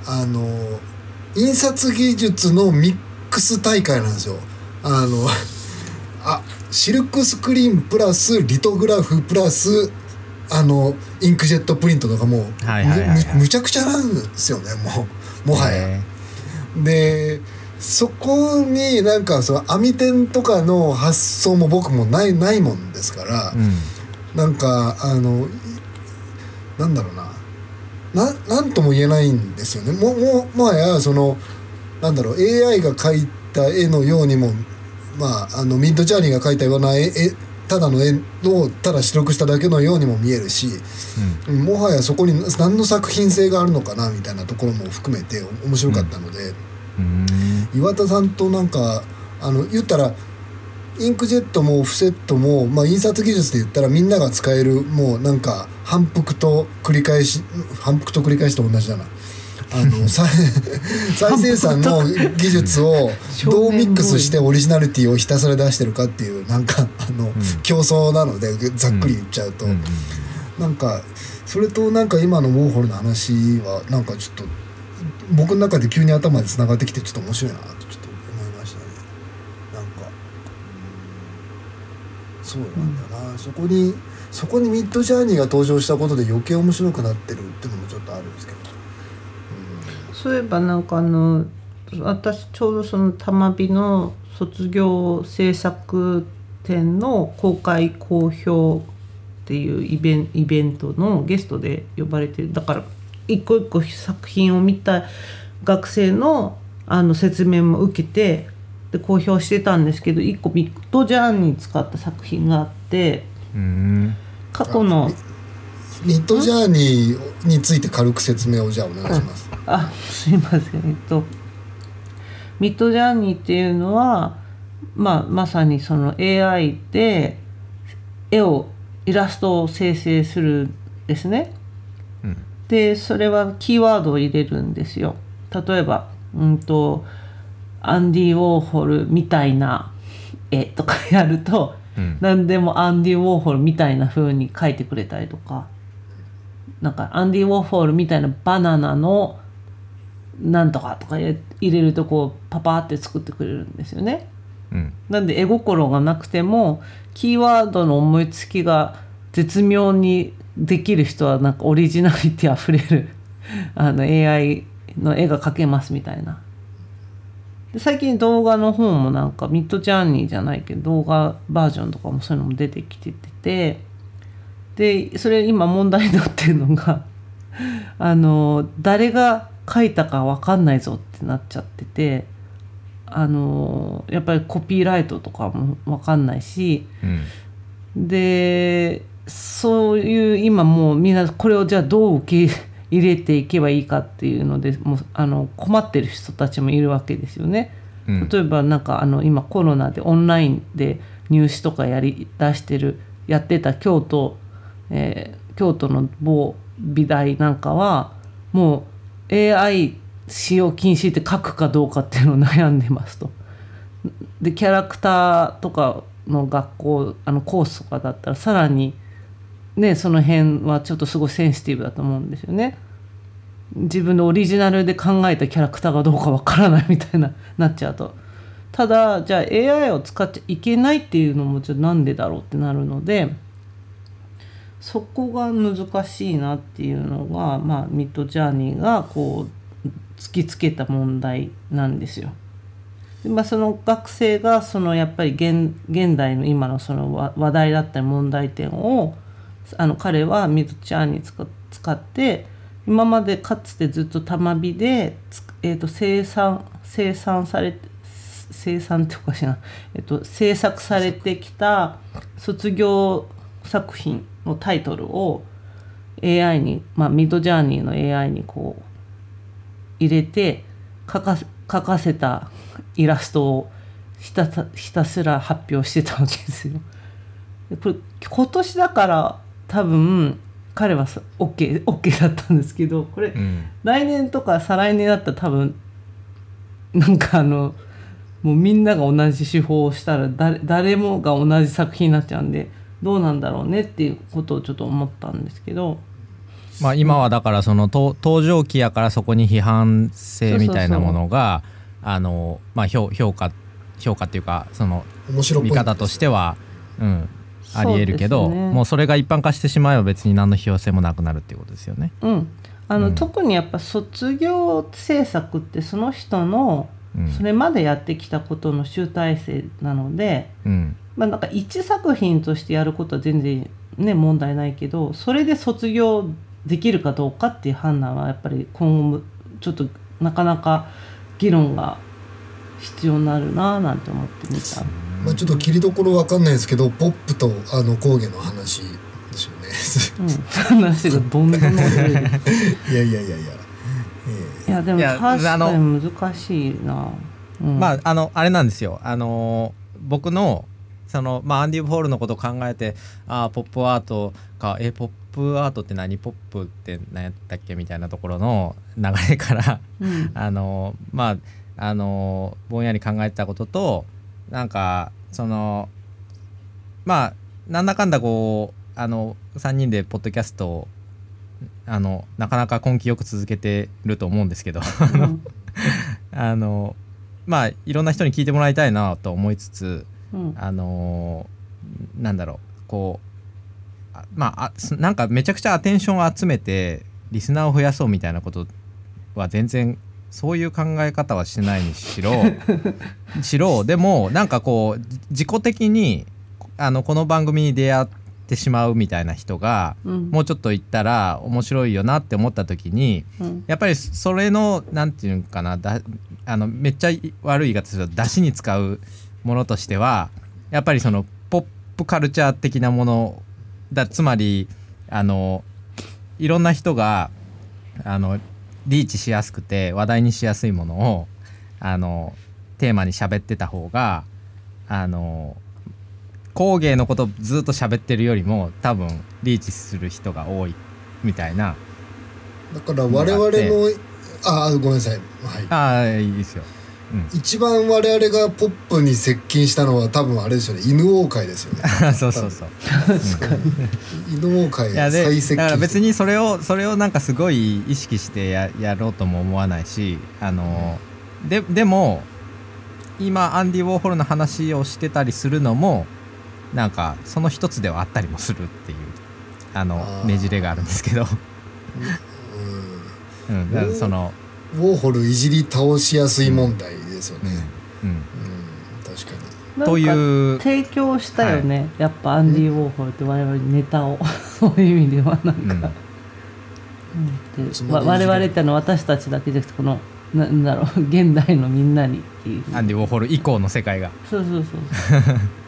あの印刷技術のミックス大会なんですよ。あの あシルクスクリーンプラスリトグラフプラスあのインクジェットプリントとかもうはいはいむむちゃくちゃなんですよねもうもはや。へでそこになんかその網点とかの発想も僕もないないもんですからー、うん。なんかあのなんだろうなななんとも言えないんですよね。もももはやそのなんだろう AI が描いた絵のようにもまああのミッドジャーニーが描いたような絵絵ただの絵をただ出力しただけのようにも見えるしもはやそこに何の作品性があるのかなみたいなところも含めて面白かったので。うん。岩田さんとなんかあの言ったらインクジェットもオフセットも、まあ、印刷技術で言ったらみんなが使えるもうなんか反復と繰り返し反復と繰り返しと同じだな。あの 再再生産の技術をどうミックスしてオリジナリティをひたすら出してるかっていうなんかあの、競争なのでざっくり言っちゃうと、うんなんかそれとなんか今のウォーホルの話はなんかちょっと僕の中で急に頭でつながってきてちょっと面白いなとちょっと思いましたねなんかうんそうなんだな、そこにそこにミッドジャーニーが登場したことで余計面白くなってるっていうのもちょっとあるんですけど、そういえばなんかあの私ちょうどその玉美の卒業制作展の公開公表っていうイベンイベントのゲストで呼ばれてる。だから一個一個作品を見た学生のあの説明も受けてで公表してたんですけど一個ミッドジャーニー使った作品があってうん過去のミッドジャーニーについて軽く説明をじゃあお願いします。あすいませんえっとミッドジャーニーっていうのは、まあ、まさにその AI で絵をイラストを生成するんですね。うんでそれはキーワードを入れるんですよ。例えば、うんとアンディ・ウォーホルみたいな絵とかやるとうん何でもアンディ・ウォーホルみたいな風に書いてくれたりとかなんかアンディ・ウォーホルみたいなバナナのなんとかとか入れ入れるとこうパパって作ってくれるんですよね。うんなんで絵心がなくてもキーワードの思いつきが絶妙にできる人はなんかオリジナリティあふれるあの AI の絵が描けますみたいな。で最近動画の方もなんかミッドジャーニーじゃないけど動画バージョンとかもそういうのも出てきててでそれ今問題になってるのが あの誰が書いたか分かんないぞってなっちゃっててあのやっぱりコピーライトとかも分かんないしうん。でそういう今もうみんなこれをじゃあどう受け入れていけばいいかっていうのでもうあの困ってる人たちもいるわけですよね。うん例えばなんかあの今コロナでオンラインで入試とかやり出してるやってた京都、えー京都の某美大なんかはもう AI 使用禁止って書くかどうかっていうのを悩んでますと。でキャラクターとかの学校あのコースとかだったらさらにねその辺はちょっとすごいセンシティブだと思うんですよね。自分のオリジナルで考えたキャラクターがどうかわからないみたいななっちゃうとただじゃあ AI を使っちゃいけないっていうのもじゃあなんでだろうってなるのでそこが難しいなっていうのが、まあ、ミッドジャーニーがこう突きつけた問題なんですよ。でまあ、その学生がそのやっぱり現現代の今のその話題だったり問題点をあの彼はミッドジャーニー使って今までかつてずっと玉火で、えー、と生産生産されて生産っておかしいな、えっと、制作されてきた卒業作品のタイトルを AI に、まあ、ミッドジャーニーの AI にこう入れて描かせ描かせたイラストをひたひたすら発表してたわけですよ。これ今年だから多分彼はさ OK, OK だったんですけどこれ、うん。来年とか再来年だったら多分なんかあのもうみんなが同じ手法をしたら誰誰もが同じ作品になっちゃうんでどうなんだろうねっていうことをちょっと思ったんですけど。まあ今はだからその登登場期やからそこに批判性みたいなものがあのまあ評評価評価っていうかその面白い見方としてはうんありえるけどね。もうそれが一般化してしまえば別に何の必要性もなくなるっていうことですよね。うん。あの、うん。特にやっぱ卒業制作ってその人のうん。それまでやってきたことの集大成なので、うん。まあ、なんか一作品としてやることは全然ね問題ないけどそれで卒業できるかどうかっていう判断はやっぱり今後もちょっとなかなか議論が必要になるななんて思ってみた。まあ、ちょっと切りどころわかんないですけどポップとあの工芸の話ですよね。うん、話がど ん。どんいやいやいやいや、えいやでも確かあのに難しいな、うん、まああのあれなんですよ。あの僕のそのまあアンディ・ウォーホルのことを考えてああポップアートかえポップアートって何？ポップって何やったっけみたいなところの流れからうん。あのまああのぼんやり考えてたこととなんかそのまあなんだかんだこうあの3人でポッドキャストをあのなかなか根気よく続けてると思うんですけどうん。あのまあいろんな人に聞いてもらいたいなと思いつつうん。あのなんだろうこうあまあなんかめちゃくちゃアテンションを集めてリスナーを増やそうみたいなことは全然そういう考え方はしてないにしろ しろ。でもなんかこうじ自己的にあのこの番組に出会ってしまうみたいな人がうん。もうちょっと言ったら面白いよなって思った時にうん。やっぱりそれのなんていうのかなだあのめっちゃ悪い言い方すると出汁に使うものとしてはやっぱりそのポップカルチャー的なものだつまりあのいろんな人があのリーチしやすくて話題にしやすいものをあのテーマに喋ってた方があの工芸のことずっと喋ってるよりも多分リーチする人が多いみたいな。だから我々のああごめんなさい。はい。ああいいですよ。うん。一番我々がポップに接近したのは多分あれですよね。犬王会ですよね。そうそうそう。確かに犬王会いやで最接近だから別ににそれをそれをなんかすごい意識してややろうとも思わないしあの、ででも今アンディ・ウォーホルの話をしてたりするのもなんかその一つではあったりもするっていうあのねじれがあるんですけど、うん、だからその、ウォーホルいじり倒しやすい問題ですようんね、うん、うん確かに。なんかという提供したよね、やっぱアンディ・ウォーホルって我々にネタを。そういう意味ではなんか、うん。うん。でわ我々ってのは私たちだけじゃなくてこのななんだろう 現代のみんなにっていう。アンディ・ウォーホル以降の世界が。そうそうそうそう。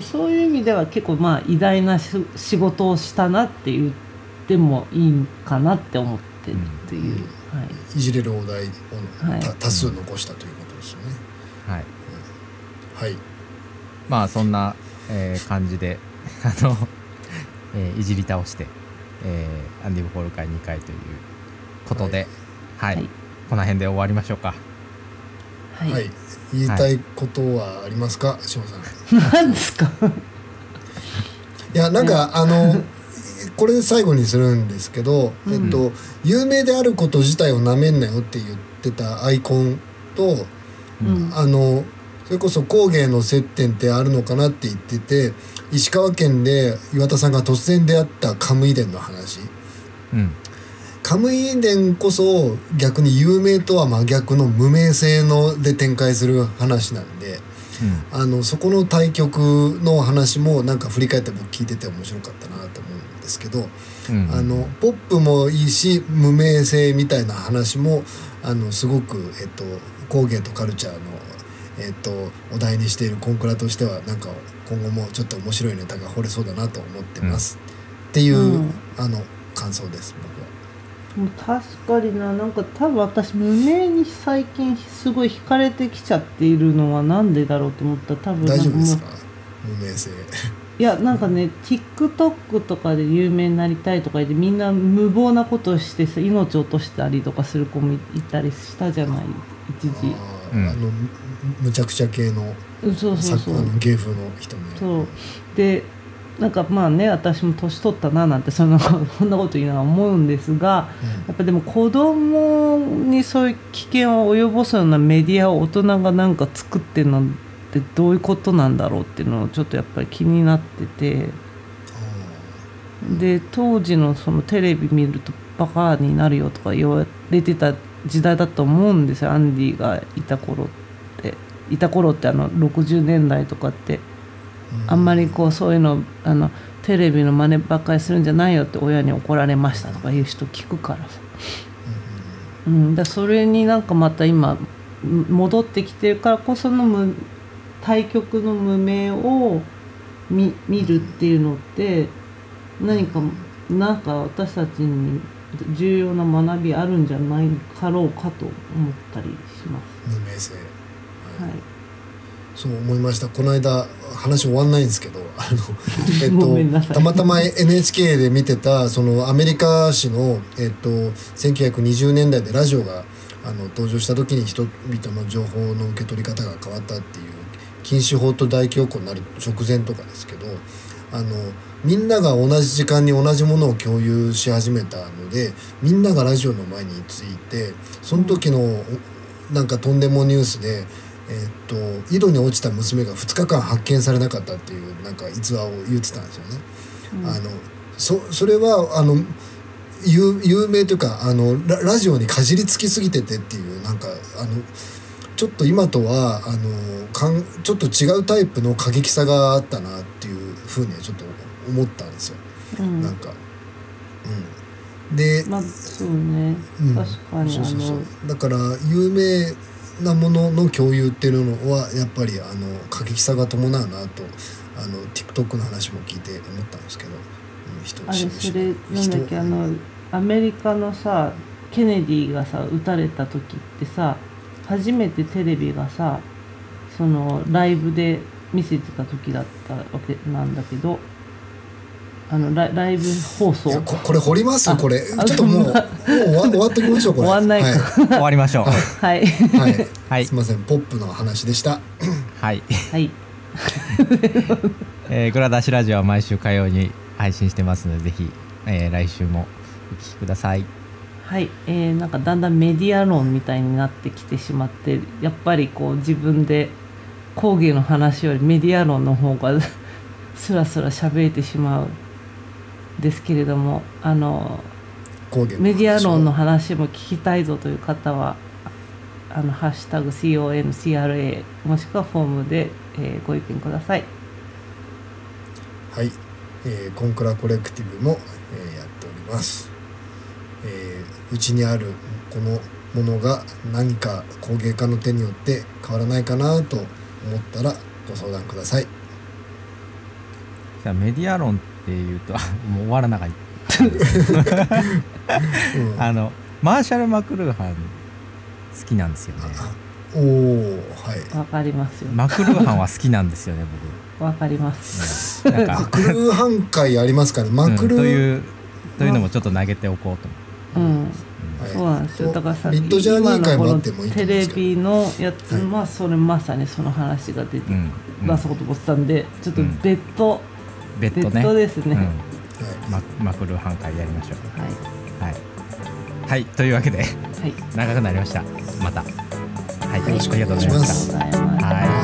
そういう意味では結構まあ偉大なし仕事をしたなって言ってもいいかなって思ってるっていう、はい、い。じれるお題をはい。た多数残したということですよね。はい。はい。まあそんな、えー感じで あの、えーいじり倒して、えーアンディ・ウォーホル会2回ということで、はい。はい。この辺で終わりましょうか。はい。はい、言いたいことはありますか？志保さん。い。何ですか？やなんかあの これで最後にするんですけど、うん。えっと有名であること自体をなめんなよって言ってたアイコンとうん。あのそれこそ工芸の接点ってあるのかなって言ってて石川県で岩田さんが突然出会ったカムイ伝の話。うん。カムイ伝こそ逆に有名とは真逆の無名性ので展開する話なんであのそこの対局の話もなんか振り返って僕聞いてて面白かったなと思う。んですけど、うんうんあのポップもいいし無名性みたいな話もあのすごく、えっと、工芸とカルチャーの、えっと、お題にしているコンクラとしてはなんか今後もちょっと面白いネタが掘れそうだなと思ってます、っていう、うん。あの感想です僕は。もう確かにな。なんか多分私無名に最近すごい惹かれてきちゃっているのはなんでだろうと思ったら多分大丈夫ですか？も無名性。ういやなんかね TikTok とかで有名になりたいとか言ってみんな無謀なことをしてさ命を落としたりとかする子もいたりしたじゃない？一時。うん。あのむむちゃくちゃ系のうんそうそうそう。さあの芸風の人ね。そう。でなんかまあね私も年取ったななんてそんなそんなこと言いながら思うんですがやっぱでも子供にそういう危険を及ぼすようなメディアを大人がなんか作ってるのってどういうことなんだろうっていうのをちょっとやっぱり気になってて。で当時のそのテレビ見るとバカになるよとか言われてた時代だと思うんですよアンディがいた頃って。いた頃ってあの60年代とかって。あんまりこうそういうのあのテレビの真似ばっかりするんじゃないよって親に怒られましたとかいう人聞くからさ、うん、だそれになんかまた今ん戻ってきてるからこその無対局の無名を見見るっていうのって何かなんか私たちに重要な学びあるんじゃないかろうかと思ったりします。無名性。はいそう思いましたこの間話終わんないんですけどあ の、えっと、たまたま NHK で見てたそのアメリカ史の、えっと、1920年代でラジオがあの登場した時に人々の情報の受け取り方が変わったっていう禁止法と大恐慌になる直前とかですけどあのみんなが同じ時間に同じものを共有し始めたのでみんながラジオの前についてその時のなんかとんでもニュースで。えーっと井戸に落ちた娘が2日間発見されなかったっていうなんか逸話を言ってたんですよね。あのそそれはあの有有名というかあのララジオにかじりつきすぎててっていうなんかあのちょっと今とはあのかんちょっと違うタイプの過激さがあったなっていうふうにはちょっと思ったんですよ。うん。なんか、うん、で、まあそうね、うん。確かにそうそうそう。あだから有名なものの共有っていうのはやっぱりあの過激さが伴うなとあの TikTok の話も聞いて思ったんですけど、うん、人あれ人それなんだっけあのアメリカのさケネディがさ撃たれた時ってさ初めてテレビがさそのライブで見せてた時だったわけなんだけどあのライライブ放送？ここれ掘ります？あこれ。あちょっともうもう終わ終わっときましょうこれ。終わんないか。は終わりましょう。はい。い、はい。はい。すみません。ポップの話でした。はい、はい。えー、グラダシラジオは毎週火曜に配信してますのでぜひ、えー来週もお聞きくださいはい、えーなんかだんだんメディア論みたいになってきてしまってやっぱりこう自分で講義の話よりメディア論の方が スラスラ喋れてしまうんですけれどもあのメディア論の話も聞きたいぞという方は「あのハッシュタグ #CONCRA」もしくはフォームで、えーご意見ください。はい、えーコンクラコレクティブも、えーやっておりますえーうちにあるこのものが何か工芸家の手によって変わらないかなと思ったらご相談ください。じゃあメディア論っていうと もう終わらなかった うん。あのマーシャル・マクルーハン好きなんですよね。おおはい。わかりますよ。マクルーハンは好きなんですよねわかります。僕、うん。マか。クルーハン会ありますかね。マクルー、うんというというのもちょっと投げておこうと思うん、はいそうなんですよ。だからさ、ミッドジャーニー会もあってもいい。とテレビのやつはいはそれまさにその話が出てう、うん出そうと思ってたんで、ちょっとうん。別途、別別途ね。途ですね。うん。ははいママクルーハン会やりましょう。い。はい、はい、というわけではい。長くなりました。また。はい、よろしくお願いしますありがとうございます。